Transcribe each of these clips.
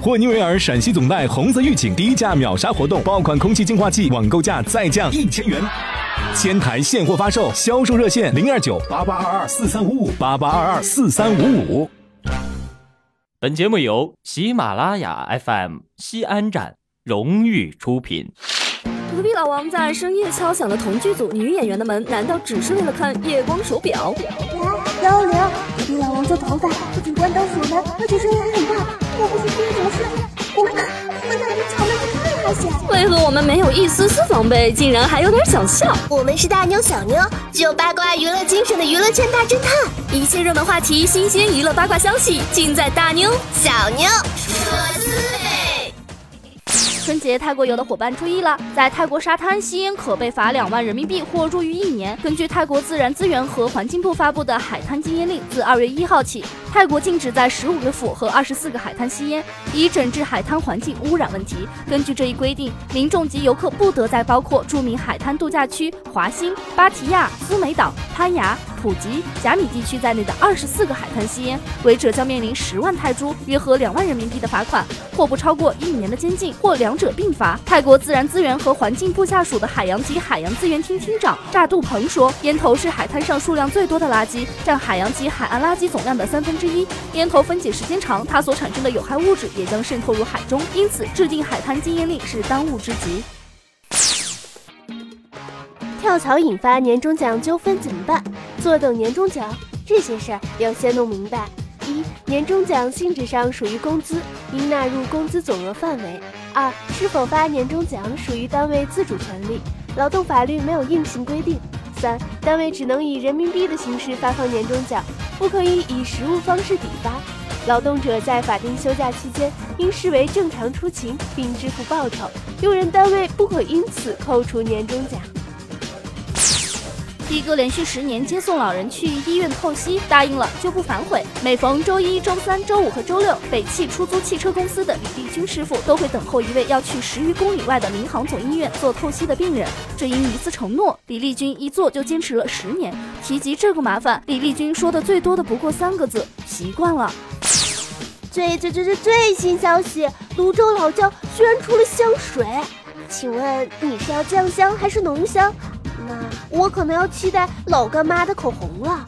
霍尼韦尔陕西总代红色预警低价秒杀活动，爆款空气净化器网购价再降一千元，千台现货发售，销售热线零二九八八二二四三五五八八二二四三五五。本节目由喜马拉雅 FM 西安站荣誉出品。隔壁老王在深夜敲响了同剧组女演员的门，难道只是为了看夜光手表？喂，幺幺零，隔壁老王做头发，不仅关灯锁门，而且声音还很大。我不是听什么事？我们我们两个吵得太危险。为何我们没有一丝丝防备，竟然还有点想笑？我们是大妞小妞，具有八卦娱乐精神的娱乐圈大侦探。一切热门话题、新鲜娱乐八卦消息，尽在大妞小妞说滋味。春节泰国游的伙伴注意了，在泰国沙滩吸烟可被罚两万人民币或入狱一年。根据泰国自然资源和环境部发布的海滩禁烟令，自二月一号起，泰国禁止在十五个府和二十四个海滩吸烟，以整治海滩环境污染问题。根据这一规定，民众及游客不得在包括著名海滩度假区华欣、芭提雅、苏梅岛、攀牙、普吉、甲米地区在内的二十四个海滩吸烟，违者将面临十万泰铢（约合两万人民币）的罚款，或不超过一年的监禁，或两者并罚。泰国自然资源和环境部下属的海洋及海洋资源厅厅长乍杜鹏说：“烟头是海滩上数量最多的垃圾，占海洋及海岸垃圾总量的三分之一。烟头分解时间长，它所产生的有害物质也将渗透入海中，因此制定海滩禁烟令是当务之急。”跳槽引发年终奖纠纷怎么办？坐等年终奖，这些事儿要先弄明白。一、年终奖性质上属于工资，应纳入工资总额范围。二、是否发年终奖属于单位自主权利，劳动法律没有硬性规定。三、单位只能以人民币的形式发放年终奖，不可以以实物方式抵发。劳动者在法定休假期间应视为正常出勤，并支付报酬，用人单位不可因此扣除年终奖。的哥连续十年接送老人去医院透析，答应了就不反悔。每逢周一、周三、周五和周六，北汽出租汽车公司的李立军师傅都会等候一位要去十余公里外的民航总医院做透析的病人。这因一次承诺，李立军一做就坚持了十年。提及这个麻烦，李立军说的最多的不过三个字：习惯了。最最最最最新消息，泸州老窖居然出了香水，请问你是要酱香还是浓香？那我可能要期待老干妈的口红了。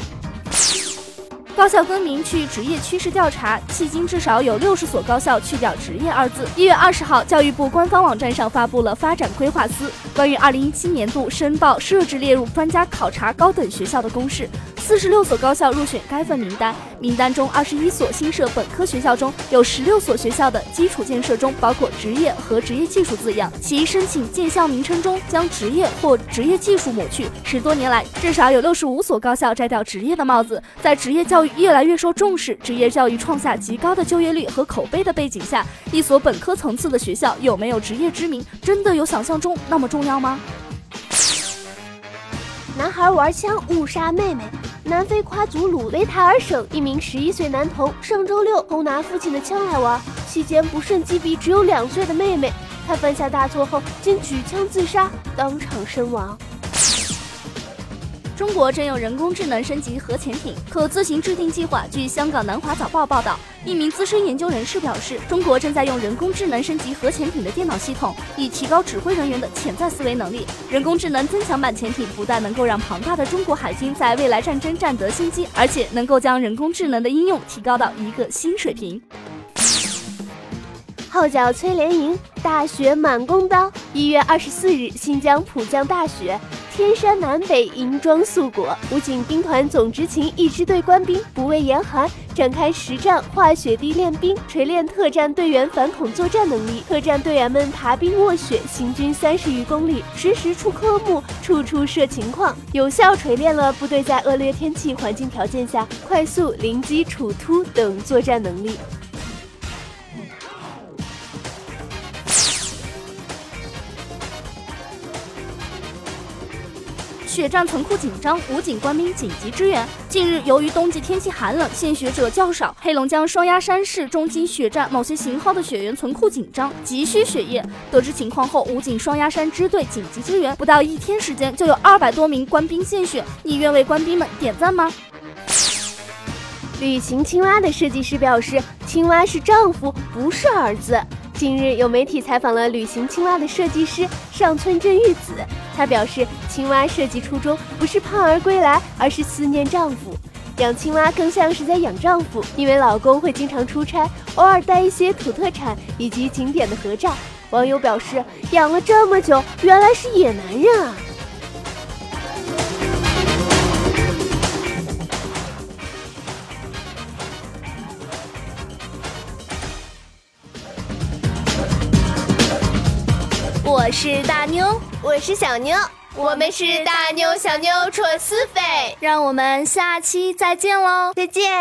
高校更名去职业趋势调查，迄今至少有六十所高校去掉“职业”二字。一月二十号，教育部官方网站上发布了发展规划司关于二零一七年度申报设置列入专家考察高等学校的公示。四十六所高校入选该份名单，名单中二十一所新设本科学校中有十六所学校的基础建设中包括“职业”和“职业技术”字样，其申请建校名称中将“职业”或“职业技术”抹去。十多年来，至少有六十五所高校摘掉“职业”的帽子。在职业教育越来越受重视，职业教育创下极高的就业率和口碑的背景下，一所本科层次的学校有没有职业之名，真的有想象中那么重要吗？男孩玩枪误杀妹妹。南非夸祖鲁雷塔尔省一名十一岁男童上周六偷拿父亲的枪来玩，期间不慎击毙只有两岁的妹妹。他犯下大错后，竟举枪自杀，当场身亡。中国正用人工智能升级核潜艇，可自行制定计划。据香港南华早报报道，一名资深研究人士表示，中国正在用人工智能升级核潜艇的电脑系统，以提高指挥人员的潜在思维能力。人工智能增强版潜艇不但能够让庞大的中国海军在未来战争占得先机，而且能够将人工智能的应用提高到一个新水平。号角催连营，大雪满弓刀。一月二十四日，新疆普降大雪，天山南北银装素裹。武警兵团总执勤一支队官兵不畏严寒，展开实战化雪地练兵，锤炼特战队员反恐作战能力。特战队员们爬冰卧雪，行军三十余公里，时时出科目，处处设情况，有效锤炼了部队在恶劣天气环境条件下快速临机处突等作战能力。血站存库紧张，武警官兵紧急支援。近日，由于冬季天气寒冷，献血者较少，黑龙江双鸭山市中级血站某些型号的血源存库紧张，急需血液。得知情况后，武警双鸭山支队紧急支援，不到一天时间就有二百多名官兵献血。你愿为官兵们点赞吗？旅行青蛙的设计师表示，青蛙是丈夫，不是儿子。近日，有媒体采访了旅行青蛙的设计师上村真玉子，她表示，青蛙设计初衷不是盼儿归来，而是思念丈夫。养青蛙更像是在养丈夫，因为老公会经常出差，偶尔带一些土特产以及景点的合照。网友表示，养了这么久，原来是野男人啊！是大妞，我是小妞，我们是大妞小妞戳丝飞，让我们下期再见喽！再见。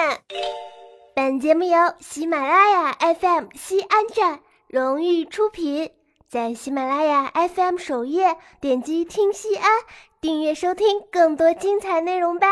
本节目由喜马拉雅 FM 西安站荣誉出品，在喜马拉雅 FM 首页点击听西安，订阅收听更多精彩内容吧。